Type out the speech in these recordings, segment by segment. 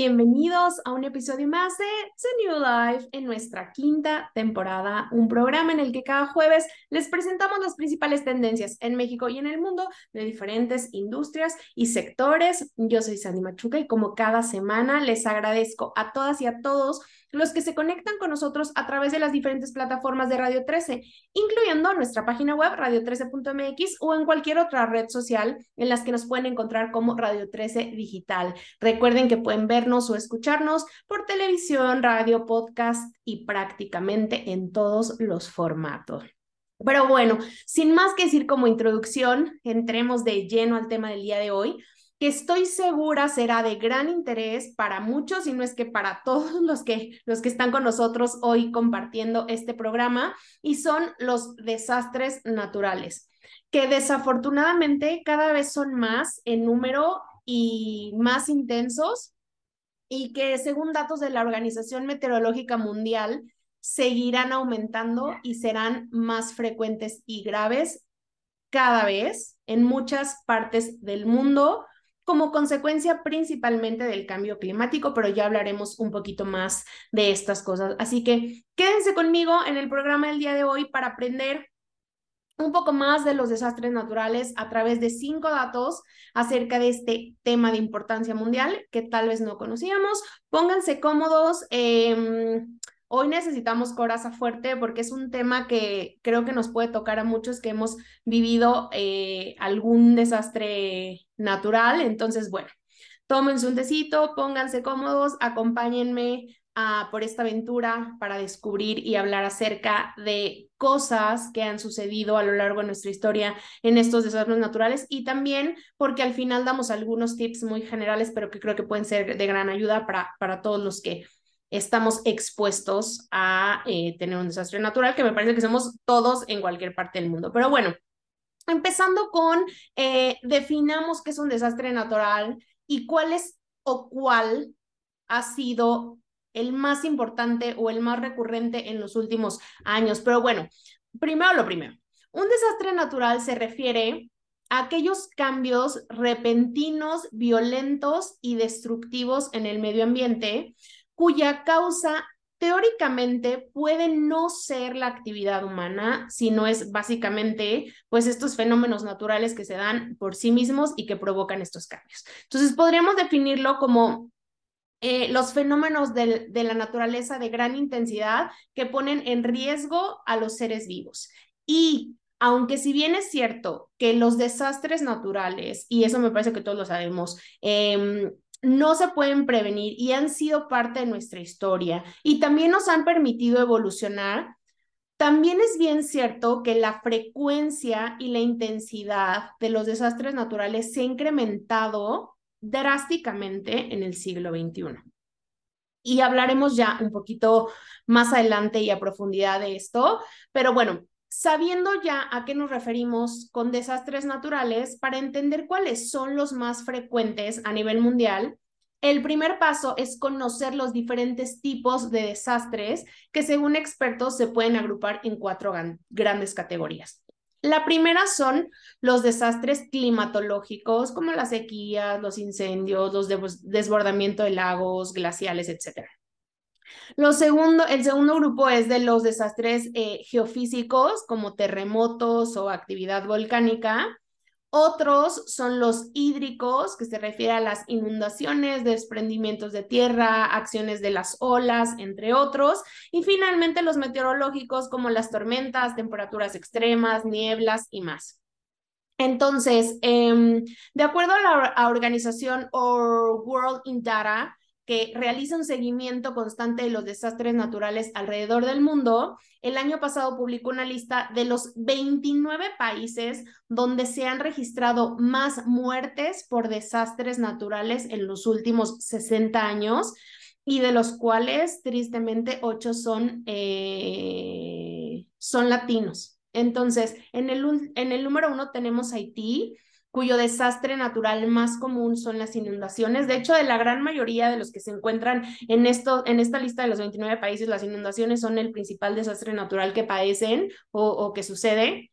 bienvenidos a un episodio más de The New Life en nuestra quinta temporada, un programa en el que cada jueves les presentamos las principales tendencias en México y en el mundo de diferentes industrias y sectores. Yo soy Sandy Machuca y como cada semana les agradezco a todas y a todos los que se conectan con nosotros a través de las diferentes plataformas de Radio 13, incluyendo nuestra página web radio13.mx o en cualquier otra red social en las que nos pueden encontrar como Radio 13 Digital. Recuerden que pueden vernos o escucharnos por televisión, radio, podcast y prácticamente en todos los formatos. Pero bueno, sin más que decir como introducción, entremos de lleno al tema del día de hoy que estoy segura será de gran interés para muchos, y no es que para todos los que, los que están con nosotros hoy compartiendo este programa, y son los desastres naturales, que desafortunadamente cada vez son más en número y más intensos, y que según datos de la Organización Meteorológica Mundial, seguirán aumentando y serán más frecuentes y graves cada vez en muchas partes del mundo como consecuencia principalmente del cambio climático, pero ya hablaremos un poquito más de estas cosas. Así que quédense conmigo en el programa del día de hoy para aprender un poco más de los desastres naturales a través de cinco datos acerca de este tema de importancia mundial que tal vez no conocíamos. Pónganse cómodos. Eh, Hoy necesitamos coraza fuerte porque es un tema que creo que nos puede tocar a muchos que hemos vivido eh, algún desastre natural. Entonces, bueno, tómense un tecito, pónganse cómodos, acompáñenme por esta aventura para descubrir y hablar acerca de cosas que han sucedido a lo largo de nuestra historia en estos desastres naturales y también porque al final damos algunos tips muy generales, pero que creo que pueden ser de gran ayuda para, para todos los que estamos expuestos a eh, tener un desastre natural, que me parece que somos todos en cualquier parte del mundo. Pero bueno, empezando con, eh, definamos qué es un desastre natural y cuál es o cuál ha sido el más importante o el más recurrente en los últimos años. Pero bueno, primero lo primero. Un desastre natural se refiere a aquellos cambios repentinos, violentos y destructivos en el medio ambiente cuya causa teóricamente puede no ser la actividad humana, sino es básicamente pues estos fenómenos naturales que se dan por sí mismos y que provocan estos cambios. Entonces podríamos definirlo como eh, los fenómenos de, la naturaleza de gran intensidad que ponen en riesgo a los seres vivos. Y aunque si bien es cierto que los desastres naturales, y eso me parece que todos lo sabemos, eh, no se pueden prevenir y han sido parte de nuestra historia y también nos han permitido evolucionar, también es bien cierto que la frecuencia y la intensidad de los desastres naturales se ha incrementado drásticamente en el siglo XXI. Y hablaremos ya un poquito más adelante y a profundidad de esto, pero bueno, sabiendo ya a qué nos referimos con desastres naturales, para entender cuáles son los más frecuentes a nivel mundial, el primer paso es conocer los diferentes tipos de desastres que según expertos se pueden agrupar en cuatro grandes categorías. La primera son los desastres climatológicos, como las sequías, los incendios, los desbordamientos de lagos, glaciales, etc. Lo segundo, el segundo grupo es de los desastres eh, geofísicos como terremotos o actividad volcánica. Otros son los hídricos, que se refiere a las inundaciones, desprendimientos de tierra, acciones de las olas, entre otros. Y finalmente los meteorológicos como las tormentas, temperaturas extremas, nieblas y más. Entonces, em, de acuerdo a la organización World in Data, que realiza un seguimiento constante de los desastres naturales alrededor del mundo, el año pasado publicó una lista de los 29 países donde se han registrado más muertes por desastres naturales en los últimos 60 años y de los cuales, tristemente, 8 son, eh, son latinos. Entonces, en el, en el número uno tenemos Haití, cuyo desastre natural más común son las inundaciones. De hecho, de la gran mayoría de los que se encuentran en, esto, en esta lista de los 29 países, las inundaciones son el principal desastre natural que padecen o, que sucede.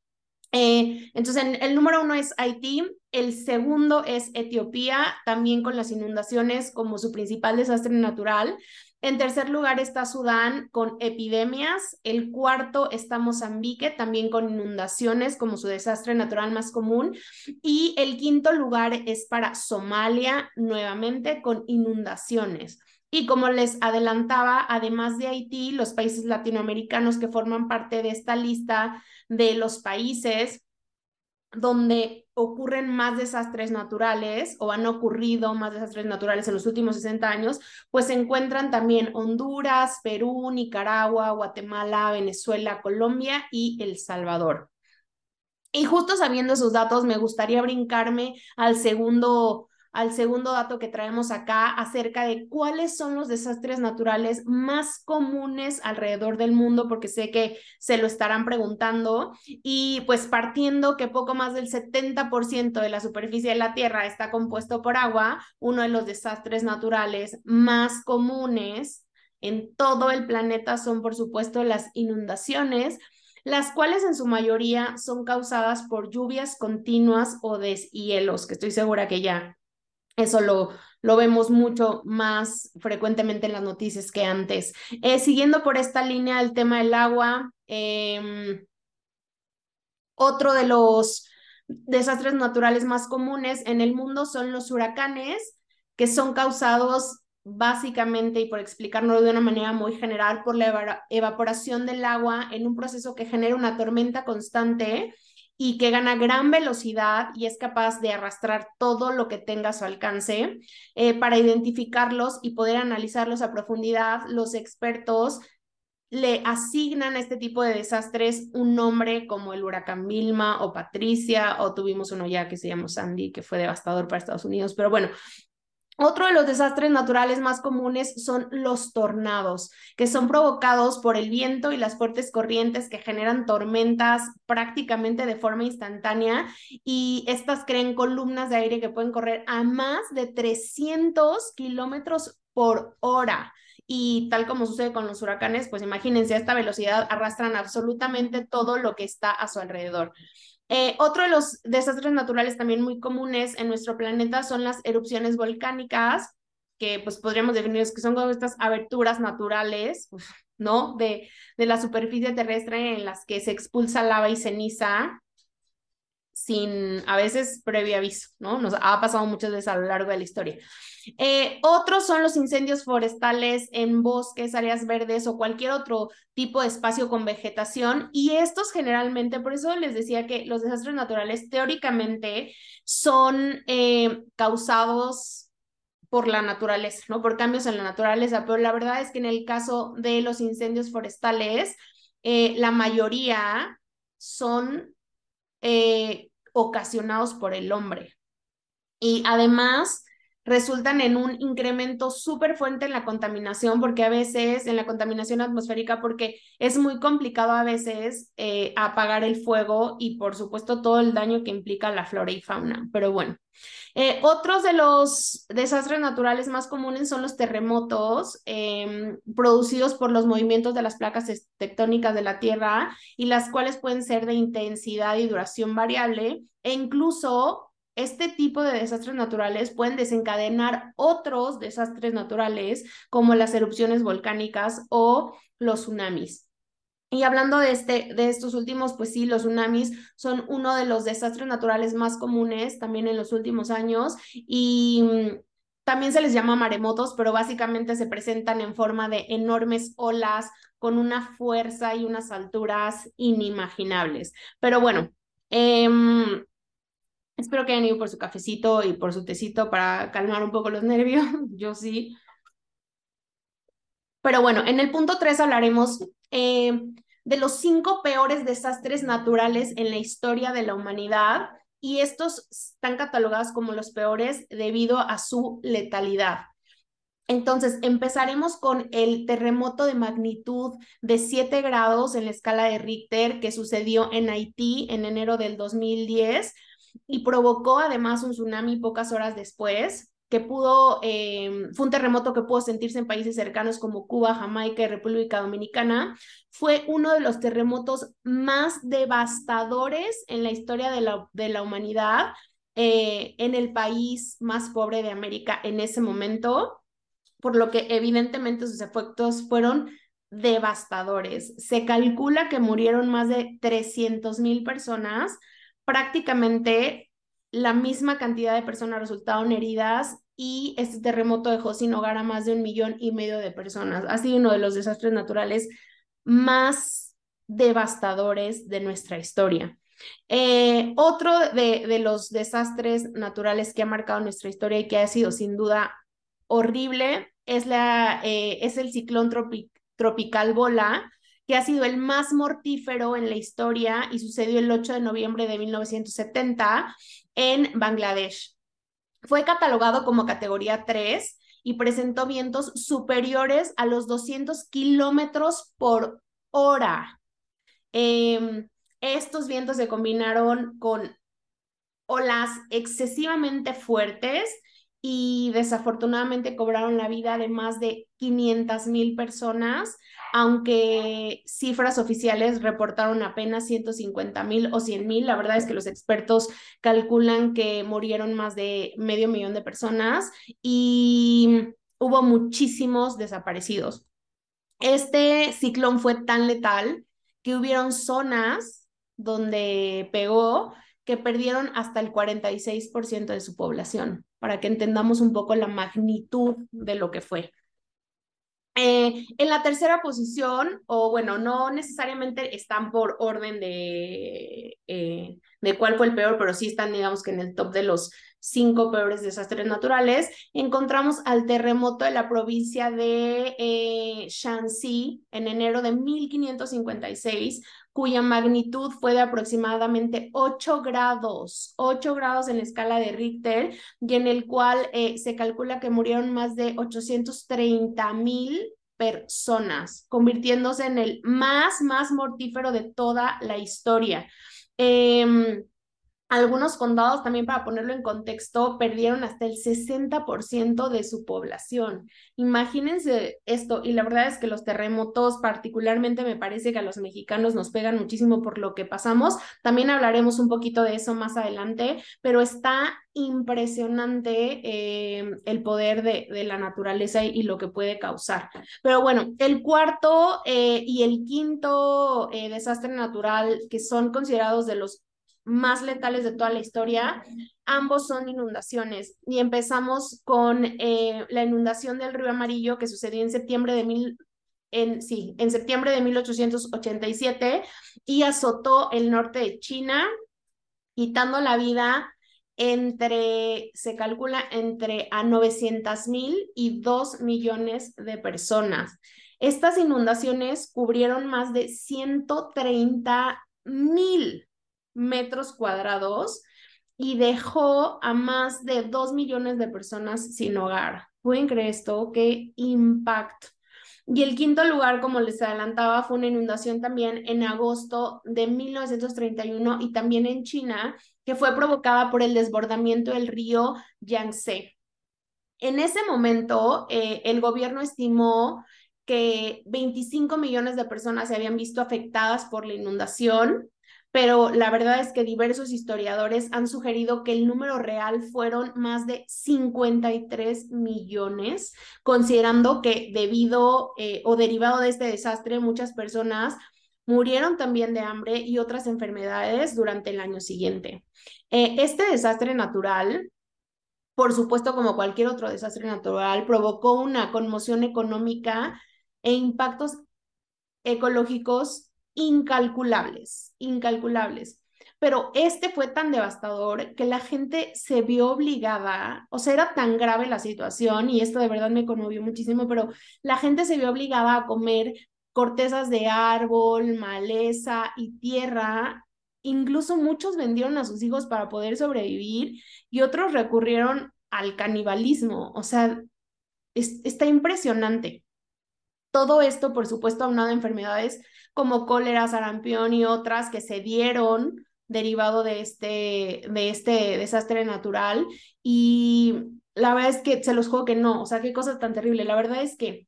Eh, entonces, el número uno es Haití, el segundo es Etiopía, también con las inundaciones como su principal desastre natural. En tercer lugar está Sudán con epidemias. El cuarto está Mozambique, también con inundaciones como su desastre natural más común. Y el quinto lugar es para Somalia, nuevamente con inundaciones. Y como les adelantaba, además de Haití, los países latinoamericanos que forman parte de esta lista de los países donde ocurren más desastres naturales o han ocurrido más desastres naturales en los últimos 60 años, pues se encuentran también Honduras, Perú, Nicaragua, Guatemala, Venezuela, Colombia y El Salvador. Y justo sabiendo esos datos, me gustaría brincarme al segundo al segundo dato que traemos acá acerca de cuáles son los desastres naturales más comunes alrededor del mundo, porque sé que se lo estarán preguntando. Y pues partiendo que poco más del 70% de la superficie de la Tierra está compuesto por agua, uno de los desastres naturales más comunes en todo el planeta son, por supuesto, las inundaciones las cuales en su mayoría son causadas por lluvias continuas o deshielos, que estoy segura que ya eso lo, lo vemos mucho más frecuentemente en las noticias que antes. Eh, siguiendo por esta línea, el tema del agua, em, otro de los desastres naturales más comunes en el mundo son los huracanes, que son causados básicamente, y por explicarlo de una manera muy general, por la evaporación del agua en un proceso que genera una tormenta constante y que gana gran velocidad y es capaz de arrastrar todo lo que tenga a su alcance. Eh, para identificarlos y poder analizarlos a profundidad, los expertos le asignan a este tipo de desastres un nombre como el huracán Vilma o Patricia, o tuvimos uno ya que se llamó Sandy, que fue devastador para Estados Unidos, pero bueno, otro de los desastres naturales más comunes son los tornados, que son provocados por el viento y las fuertes corrientes que generan tormentas prácticamente de forma instantánea y estas creen columnas de aire que pueden correr a más de 300 kilómetros por hora. Y tal como sucede con los huracanes, pues imagínense, a esta velocidad arrastran absolutamente todo lo que está a su alrededor. Eh, otro de los desastres naturales también muy comunes en nuestro planeta son las erupciones volcánicas, que pues podríamos definir que son como estas aberturas naturales, ¿no? De, de la superficie terrestre en las que se expulsa lava y ceniza sin a veces previo aviso, ¿no? Nos ha pasado muchas veces a lo largo de la historia. Eh, otros son los incendios forestales en bosques, áreas verdes o cualquier otro tipo de espacio con vegetación. Y estos generalmente, por eso les decía que los desastres naturales teóricamente son eh, causados por la naturaleza, ¿no? Por cambios en la naturaleza, pero la verdad es que en el caso de los incendios forestales, eh, la mayoría son ocasionados por el hombre. Y además resultan en un incremento súper fuerte en la contaminación, porque a veces, en la contaminación atmosférica, porque es muy complicado a veces eh, apagar el fuego y por supuesto todo el daño que implica la flora y fauna. Pero bueno, eh, otros de los desastres naturales más comunes son los terremotos em, producidos por los movimientos de las placas tectónicas de la Tierra y las cuales pueden ser de intensidad y duración variable e incluso este tipo de desastres naturales pueden desencadenar otros desastres naturales como las erupciones volcánicas o los tsunamis. Y hablando de, este, de estos últimos, pues sí, los tsunamis son uno de los desastres naturales más comunes también en los últimos años y mm, también se les llama maremotos, pero básicamente se presentan en forma de enormes olas con una fuerza y unas alturas inimaginables. Pero bueno, eh, Espero que hayan ido por su cafecito y por su tecito para calmar un poco los nervios. Yo sí. Pero bueno, en el punto 3 hablaremos eh, de los cinco peores desastres naturales en la historia de la humanidad y estos están catalogados como los peores debido a su letalidad. Entonces, empezaremos con el terremoto de magnitud de 7 grados en la escala de Richter que sucedió en Haití en enero del 2010 y provocó además un tsunami pocas horas después que pudo, eh, fue un terremoto que pudo sentirse en países cercanos como Cuba, Jamaica y República Dominicana. Fue uno de los terremotos más devastadores en la historia de la, de la humanidad eh, en el país más pobre de América en ese momento por lo que evidentemente sus efectos fueron devastadores. Se calcula que murieron más de 300 mil personas, prácticamente la misma cantidad de personas resultaron heridas y este terremoto dejó sin hogar a más de un millón y medio de personas. Ha sido uno de los desastres naturales más devastadores de nuestra historia. Eh, otro de, los desastres naturales que ha marcado nuestra historia y que ha sido sin duda horrible es, la, eh, es el ciclón tropical Bola, que ha sido el más mortífero en la historia y sucedió el 8 de noviembre de 1970 en Bangladesh. Fue catalogado como categoría 3 y presentó vientos superiores a los 200 kilómetros por hora. Em, estos vientos se combinaron con olas excesivamente fuertes y desafortunadamente cobraron la vida de más de 500 mil personas, aunque cifras oficiales reportaron apenas 150 mil o 100 mil. La verdad es que los expertos calculan que murieron más de medio millón de personas y hubo muchísimos desaparecidos. Este ciclón fue tan letal que hubieron zonas donde pegó que perdieron hasta el 46% de su población para que entendamos un poco la magnitud de lo que fue. Eh, en la tercera posición, o bueno, no necesariamente están por orden de, eh, de cuál fue el peor, pero sí están, digamos que en el top de los cinco peores desastres naturales, encontramos al terremoto de la provincia de eh, Shanxi en enero de 1556, cuya magnitud fue de aproximadamente 8 grados, 8 grados en la escala de Richter, y en el cual eh, se calcula que murieron más de 830 mil personas, convirtiéndose en el más, más mortífero de toda la historia. Eh, algunos condados, también para ponerlo en contexto, perdieron hasta el 60% de su población. Imagínense esto, y la verdad es que los terremotos, particularmente me parece que a los mexicanos nos pegan muchísimo por lo que pasamos. También hablaremos un poquito de eso más adelante, pero está impresionante eh, el poder de, de, la naturaleza y, lo que puede causar. Pero bueno, el cuarto eh, y el quinto eh, desastre natural que son considerados de los más letales de toda la historia. Ambos son inundaciones y empezamos con eh, la inundación del río Amarillo que sucedió en septiembre de mil, en, sí, en septiembre de 1887 y azotó el norte de China, quitando la vida entre, se calcula, entre a 900 mil y 2 millones de personas. Estas inundaciones cubrieron más de 130 mil metros cuadrados y dejó a más de dos millones de personas sin hogar. ¿Pueden creer esto? ¡Qué impacto! Y el quinto lugar, como les adelantaba, fue una inundación también en agosto de 1931 y también en China, que fue provocada por el desbordamiento del río Yangtze. En ese momento, eh, el gobierno estimó que 25 millones de personas se habían visto afectadas por la inundación pero la verdad es que diversos historiadores han sugerido que el número real fueron más de 53 millones, considerando que debido eh, o derivado de este desastre muchas personas murieron también de hambre y otras enfermedades durante el año siguiente. Eh, este desastre natural, por supuesto como cualquier otro desastre natural, provocó una conmoción económica e impactos ecológicos incalculables, incalculables. Pero este fue tan devastador que la gente se vio obligada, o sea, era tan grave la situación y esto de verdad me conmovió muchísimo, pero la gente se vio obligada a comer cortezas de árbol, maleza y tierra. Incluso muchos vendieron a sus hijos para poder sobrevivir y otros recurrieron al canibalismo. O sea, está impresionante. Todo esto, por supuesto, aunado a enfermedades como cólera, sarampión y otras que se dieron derivado de este, de este desastre natural. Y la verdad es que se los juego que no, o sea, qué cosa tan terrible. La verdad es que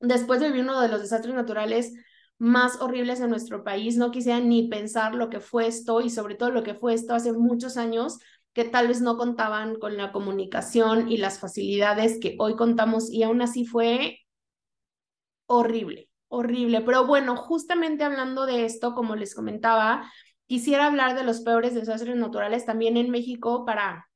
después de vivir uno de los desastres naturales más horribles en nuestro país, no quisiera ni pensar lo que fue esto y sobre todo lo que fue esto hace muchos años que tal vez no contaban con la comunicación y las facilidades que hoy contamos y aún así fue horrible, horrible. Pero bueno, justamente hablando de esto, como les comentaba, quisiera hablar de los peores desastres naturales también en México para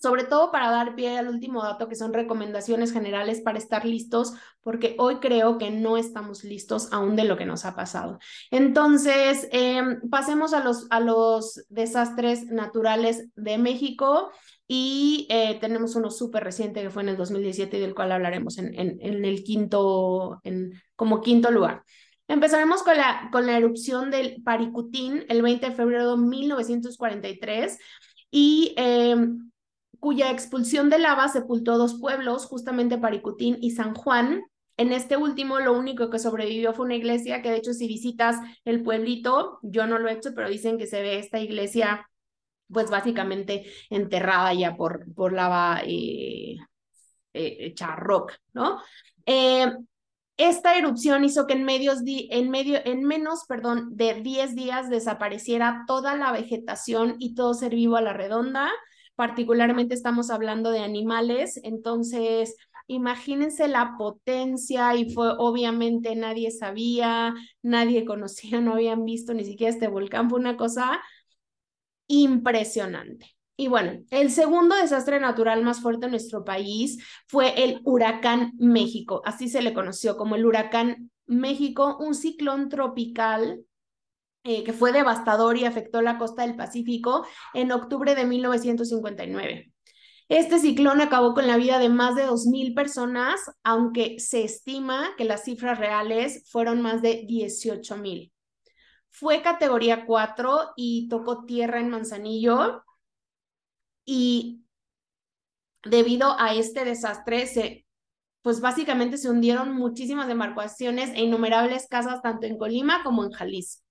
sobre todo para dar pie al último dato, que son recomendaciones generales para estar listos, porque hoy creo que no estamos listos aún de lo que nos ha pasado. Entonces, em, pasemos a los, a los desastres naturales de México y eh, tenemos uno súper reciente que fue en el 2017 y del cual hablaremos en, en, en, el quinto, en, como quinto lugar. Empezaremos con la, con la erupción del Paricutín el 20 de febrero de 1943 y eh, cuya expulsión de lava sepultó dos pueblos, justamente Paricutín y San Juan. En este último, lo único que sobrevivió fue una iglesia que, de hecho, si visitas el pueblito, yo no lo he hecho, pero dicen que se ve esta iglesia, pues básicamente enterrada ya por, por lava eh, eh, ¿no? Eh, esta erupción hizo que en, medios en, medio, en menos perdón, de 10 días desapareciera toda la vegetación y todo ser vivo a la redonda particularmente estamos hablando de animales, entonces imagínense la potencia y fue obviamente nadie sabía, nadie conocía, no habían visto ni siquiera este volcán, fue una cosa impresionante. Y bueno, el segundo desastre natural más fuerte en nuestro país fue el huracán México, así se le conoció como el huracán México, un ciclón tropical eh, que fue devastador y afectó la costa del Pacífico en octubre de 1959. Este ciclón acabó con la vida de más de 2.000 personas, aunque se estima que las cifras reales fueron más de 18.000. Fue categoría 4 y tocó tierra en Manzanillo. Y debido a este desastre, se, pues básicamente se hundieron muchísimas embarcaciones e innumerables casas tanto en Colima como en Jalisco.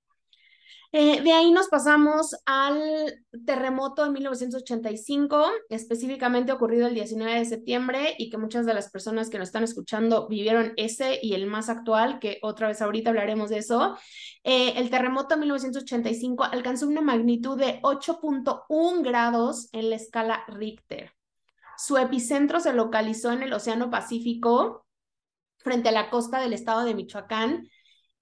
Eh, de ahí nos pasamos al terremoto de 1985, específicamente ocurrido el 19 de septiembre y que muchas de las personas que nos están escuchando vivieron ese y el más actual, que otra vez ahorita hablaremos de eso. Eh, el terremoto de 1985 alcanzó una magnitud de 8.1 grados en la escala Richter. Su epicentro se localizó en el Océano Pacífico, frente a la costa del estado de Michoacán,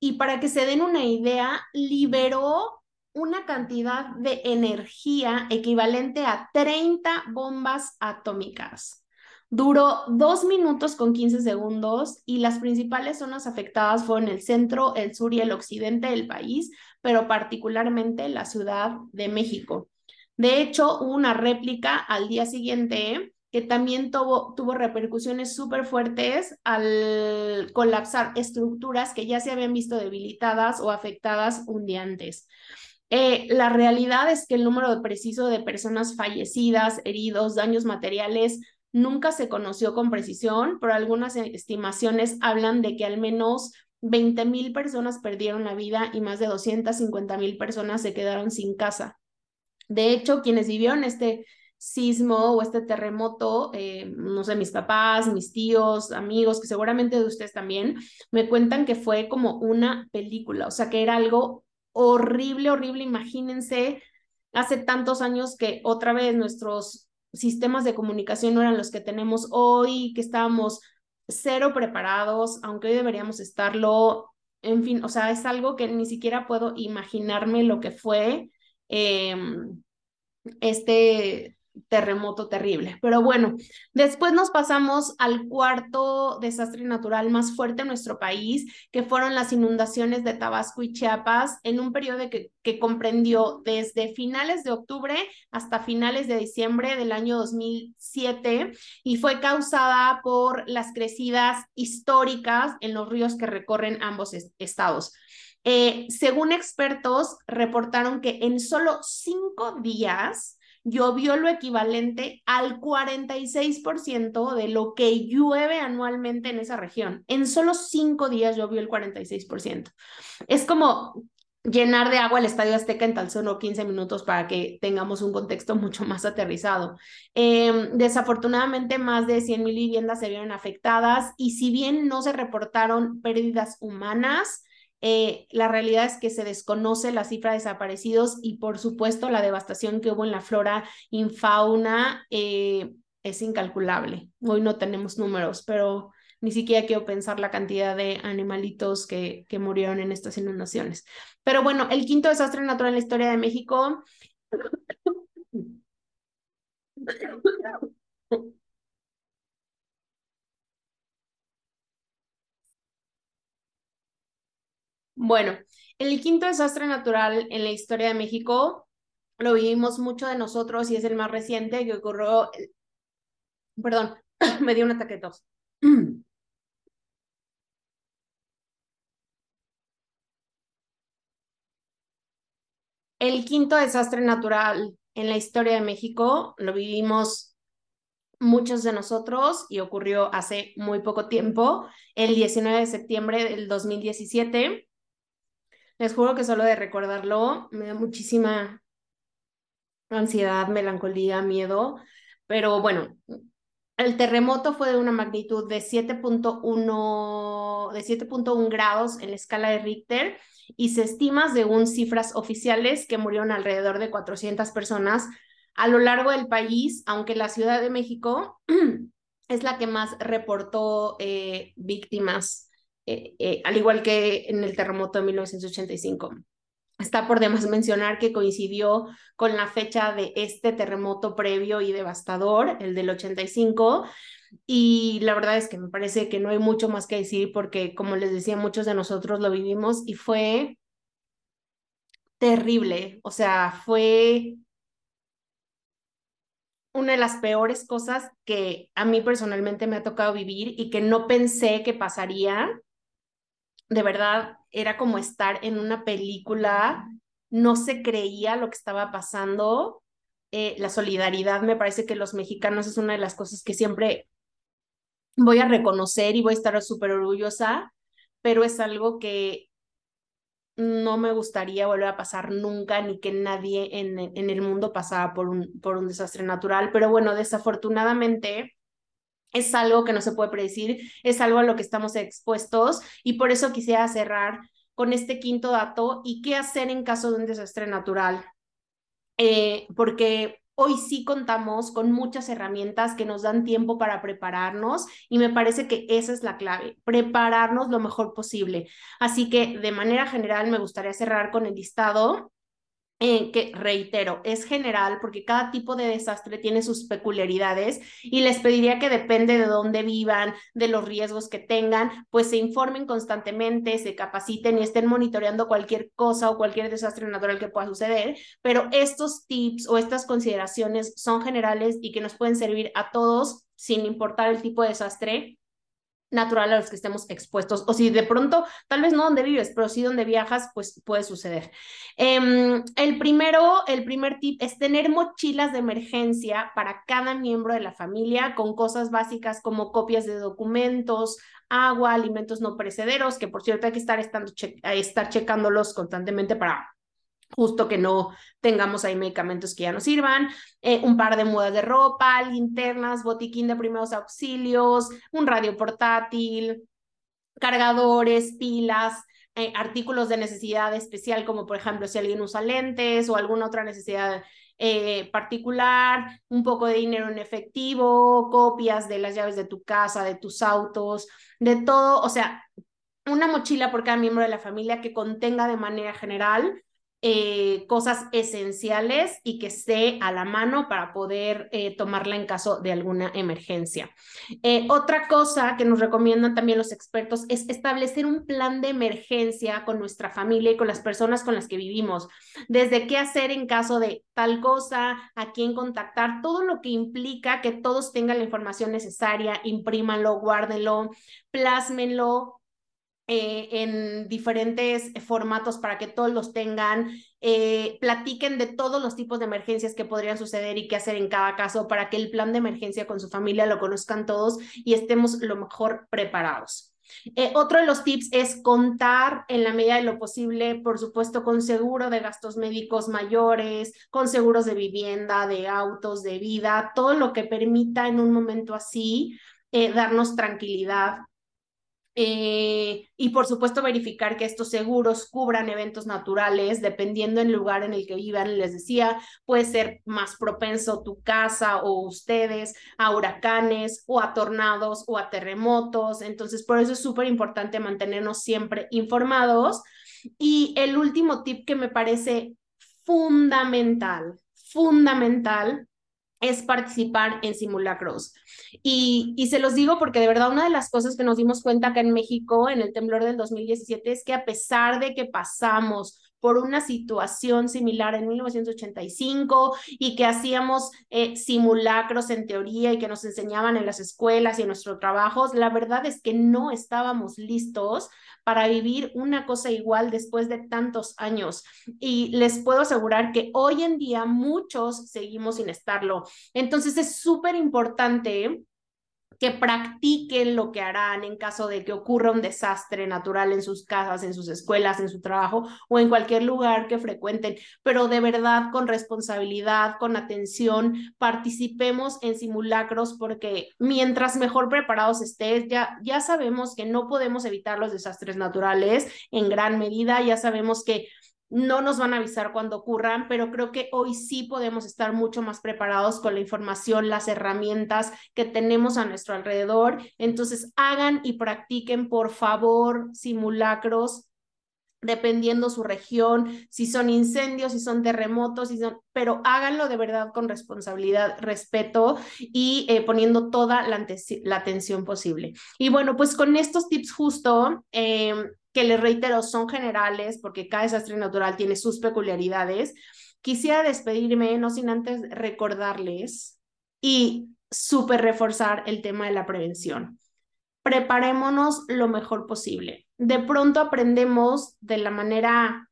y para que se den una idea, liberó una cantidad de energía equivalente a 30 bombas atómicas. Duró dos minutos con 15 segundos y las principales zonas afectadas fueron el centro, el sur y el occidente del país, pero particularmente la Ciudad de México. De hecho, hubo una réplica al día siguiente que también tuvo, tuvo repercusiones súper fuertes al colapsar estructuras que ya se habían visto debilitadas o afectadas un día antes. Eh, la realidad es que el número preciso de personas fallecidas, heridos, daños materiales, nunca se conoció con precisión, pero algunas estimaciones hablan de que al menos 20 mil personas perdieron la vida y más de 250 mil personas se quedaron sin casa. De hecho, quienes vivieron este sismo o este terremoto, eh, no sé, mis papás, mis tíos, amigos, que seguramente de ustedes también, me cuentan que fue como una película, o sea, que era algo horrible, horrible. Imagínense, hace tantos años que otra vez nuestros sistemas de comunicación no eran los que tenemos hoy, que estábamos cero preparados, aunque hoy deberíamos estarlo. En fin, o sea, es algo que ni siquiera puedo imaginarme lo que fue em, este terremoto terrible. Pero bueno, después nos pasamos al cuarto desastre natural más fuerte en nuestro país, que fueron las inundaciones de Tabasco y Chiapas en un periodo que, que comprendió desde finales de octubre hasta finales de diciembre del año 2007 y fue causada por las crecidas históricas en los ríos que recorren ambos estados. Eh, según expertos, reportaron que en solo cinco días llovió lo equivalente al 46% de lo que llueve anualmente en esa región. En solo cinco días llovió el 46%. Es como llenar de agua el Estadio Azteca en tan solo 15 minutos para que tengamos un contexto mucho más aterrizado. Em, desafortunadamente, más de 100 mil viviendas se vieron afectadas y si bien no se reportaron pérdidas humanas, eh, la realidad es que se desconoce la cifra de desaparecidos y por supuesto la devastación que hubo en la flora y fauna eh, es incalculable. Hoy no tenemos números, pero ni siquiera quiero pensar la cantidad de animalitos que, que murieron en estas inundaciones. Pero bueno, el quinto desastre natural en la historia de México. Bueno, el quinto desastre natural en la historia de México lo vivimos mucho de nosotros y es el más reciente que ocurrió, perdón, me dio un ataque de tos. El quinto desastre natural en la historia de México lo vivimos muchos de nosotros y ocurrió hace muy poco tiempo, el 19 de septiembre del 2017. Les juro que solo de recordarlo me da muchísima ansiedad, melancolía, miedo, pero bueno, el terremoto fue de una magnitud de 7.1 de 7.1 grados en la escala de Richter y se estima, según cifras oficiales, que murieron alrededor de 400 personas a lo largo del país, aunque la Ciudad de México es la que más reportó eh, víctimas, eh, eh, al igual que en el terremoto de 1985. Está por demás mencionar que coincidió con la fecha de este terremoto previo y devastador, el del 85, y la verdad es que me parece que no hay mucho más que decir porque, como les decía, muchos de nosotros lo vivimos y fue terrible. O sea, fue una de las peores cosas que a mí personalmente me ha tocado vivir y que no pensé que pasaría. De verdad, era como estar en una película, no se creía lo que estaba pasando. Eh, la solidaridad, me parece que los mexicanos es una de las cosas que siempre voy a reconocer y voy a estar súper orgullosa, pero es algo que no me gustaría volver a pasar nunca, ni que nadie en, el mundo pasara por un, por un desastre natural. Pero bueno, desafortunadamente es algo que no se puede predecir, es algo a lo que estamos expuestos y por eso quisiera cerrar con este quinto dato y qué hacer en caso de un desastre natural. Eh, porque hoy sí contamos con muchas herramientas que nos dan tiempo para prepararnos y me parece que esa es la clave, prepararnos lo mejor posible. Así que de manera general me gustaría cerrar con el listado eh, que reitero, es general porque cada tipo de desastre tiene sus peculiaridades y les pediría que depende de dónde vivan, de los riesgos que tengan, pues se informen constantemente, se capaciten y estén monitoreando cualquier cosa o cualquier desastre natural que pueda suceder, pero estos tips o estas consideraciones son generales y que nos pueden servir a todos sin importar el tipo de desastre natural a los que estemos expuestos. O si de pronto, tal vez no donde vives, pero sí donde viajas, pues puede suceder. Em, el primero, el primer tip es tener mochilas de emergencia para cada miembro de la familia con cosas básicas como copias de documentos, agua, alimentos no perecederos, que por cierto hay que estar, estando estar checándolos constantemente para justo que no tengamos ahí medicamentos que ya no sirvan, eh, un par de mudas de ropa, linternas, botiquín de primeros auxilios, un radio portátil, cargadores, pilas, eh, artículos de necesidad especial, como por ejemplo si alguien usa lentes o alguna otra necesidad eh, particular, un poco de dinero en efectivo, copias de las llaves de tu casa, de tus autos, de todo, o sea, una mochila por cada miembro de la familia que contenga de manera general eh, cosas esenciales y que esté a la mano para poder eh, tomarla en caso de alguna emergencia. Eh, otra cosa que nos recomiendan también los expertos es establecer un plan de emergencia con nuestra familia y con las personas con las que vivimos, desde qué hacer en caso de tal cosa, a quién contactar, todo lo que implica que todos tengan la información necesaria, imprímanlo, guárdenlo, plásmenlo, eh, en diferentes formatos para que todos los tengan, eh, platiquen de todos los tipos de emergencias que podrían suceder y qué hacer en cada caso para que el plan de emergencia con su familia lo conozcan todos y estemos lo mejor preparados. Eh, otro de los tips es contar en la medida de lo posible, por supuesto, con seguro de gastos médicos mayores, con seguros de vivienda, de autos, de vida, todo lo que permita en un momento así darnos tranquilidad eh, y por supuesto verificar que estos seguros cubran eventos naturales, dependiendo del lugar en el que vivan. Les decía, puede ser más propenso tu casa o ustedes a huracanes o a tornados o a terremotos. Entonces, por eso es súper importante mantenernos siempre informados. Y el último tip que me parece fundamental, fundamental, es participar en simulacros. Y, y, se los digo porque de verdad una de las cosas que nos dimos cuenta acá en México en el temblor del 2017 es que a pesar de que pasamos por una situación similar en 1985 y que hacíamos eh, simulacros en teoría y que nos enseñaban en las escuelas y en nuestros trabajos, la verdad es que no estábamos listos para vivir una cosa igual después de tantos años. Y les puedo asegurar que hoy en día muchos seguimos sin estarlo. Entonces es súper importante que practiquen lo que harán en caso de que ocurra un desastre natural en sus casas, en sus escuelas, en su trabajo o en cualquier lugar que frecuenten, pero de verdad con responsabilidad, con atención, participemos en simulacros porque mientras mejor preparados estés, ya, ya sabemos que no podemos evitar los desastres naturales en gran medida, ya sabemos que no nos van a avisar cuando ocurran, pero creo que hoy sí podemos estar mucho más preparados con la información, las herramientas que tenemos a nuestro alrededor. Entonces, hagan y practiquen, por favor, simulacros dependiendo su región, si son incendios, si son terremotos, si son, pero háganlo de verdad con responsabilidad, respeto y eh, poniendo toda la, atención posible. Y bueno, pues con estos tips justo, eh, que les reitero, son generales porque cada desastre natural tiene sus peculiaridades. Quisiera despedirme, no sin antes recordarles y súper reforzar el tema de la prevención. Preparémonos lo mejor posible. De pronto aprendemos de la manera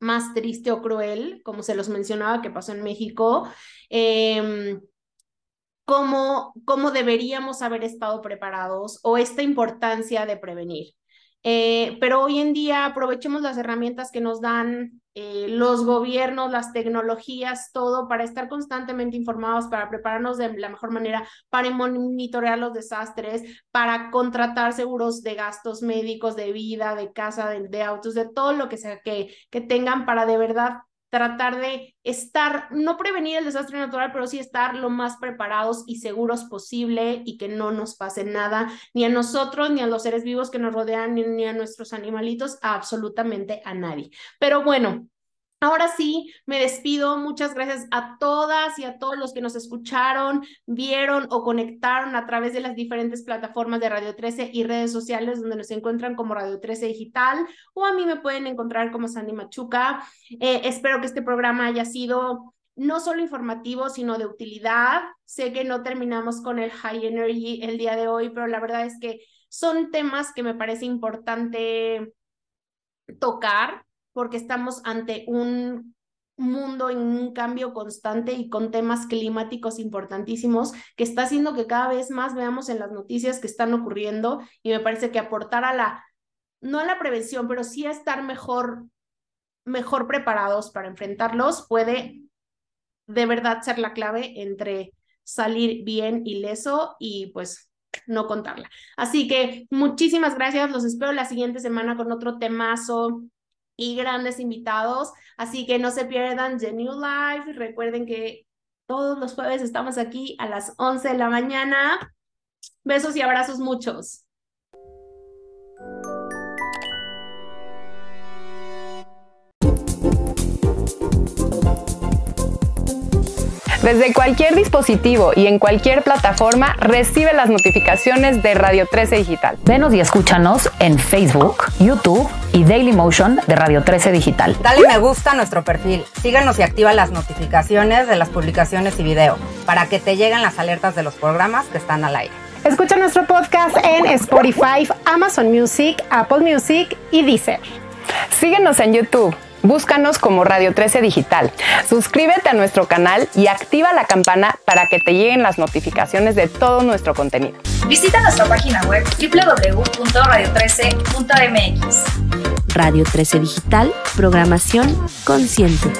más triste o cruel, como se los mencionaba que pasó en México, eh, cómo, cómo deberíamos haber estado preparados o esta importancia de prevenir. Eh, pero hoy en día aprovechemos las herramientas que nos dan eh, los gobiernos, las tecnologías, todo para estar constantemente informados, para prepararnos de la mejor manera, para monitorear los desastres, para contratar seguros de gastos médicos, de vida, de casa, de, autos, de todo lo que sea que tengan para de verdad tratar de estar, no prevenir el desastre natural, pero sí estar lo más preparados y seguros posible y que no nos pase nada, ni a nosotros, ni a los seres vivos que nos rodean, ni, a nuestros animalitos, absolutamente a nadie. Pero bueno, Ahora sí, me despido. Muchas gracias a todas y a todos los que nos escucharon, vieron o conectaron a través de las diferentes plataformas de Radio 13 y redes sociales donde nos encuentran como Radio 13 Digital o a mí me pueden encontrar como Sandy Machuca. Eh, espero que este programa haya sido no solo informativo, sino de utilidad. Sé que no terminamos con el high energy el día de hoy, pero la verdad es que son temas que me parece importante tocar porque estamos ante un mundo en un cambio constante y con temas climáticos importantísimos que está haciendo que cada vez más veamos en las noticias que están ocurriendo y me parece que aportar a la, no a la prevención, pero sí a estar mejor, mejor preparados para enfrentarlos puede de verdad ser la clave entre salir bien ileso y pues no contarla. Así que muchísimas gracias, los espero la siguiente semana con otro temazo y grandes invitados. Así que no se pierdan The New Life. Recuerden que todos los jueves estamos aquí a las 11 de la mañana. Besos y abrazos muchos. Desde cualquier dispositivo y en cualquier plataforma recibe las notificaciones de Radio 13 Digital. Venos y escúchanos en Facebook, YouTube y Daily Motion de Radio 13 Digital. Dale me gusta a nuestro perfil, síganos y activa las notificaciones de las publicaciones y video para que te lleguen las alertas de los programas que están al aire. Escucha nuestro podcast en Spotify, Amazon Music, Apple Music y Deezer. Síguenos en YouTube. Búscanos como Radio 13 Digital. Suscríbete a nuestro canal y activa la campana para que te lleguen las notificaciones de todo nuestro contenido. Visita nuestra página web www.radio13.mx. Radio 13 Digital, programación consciente.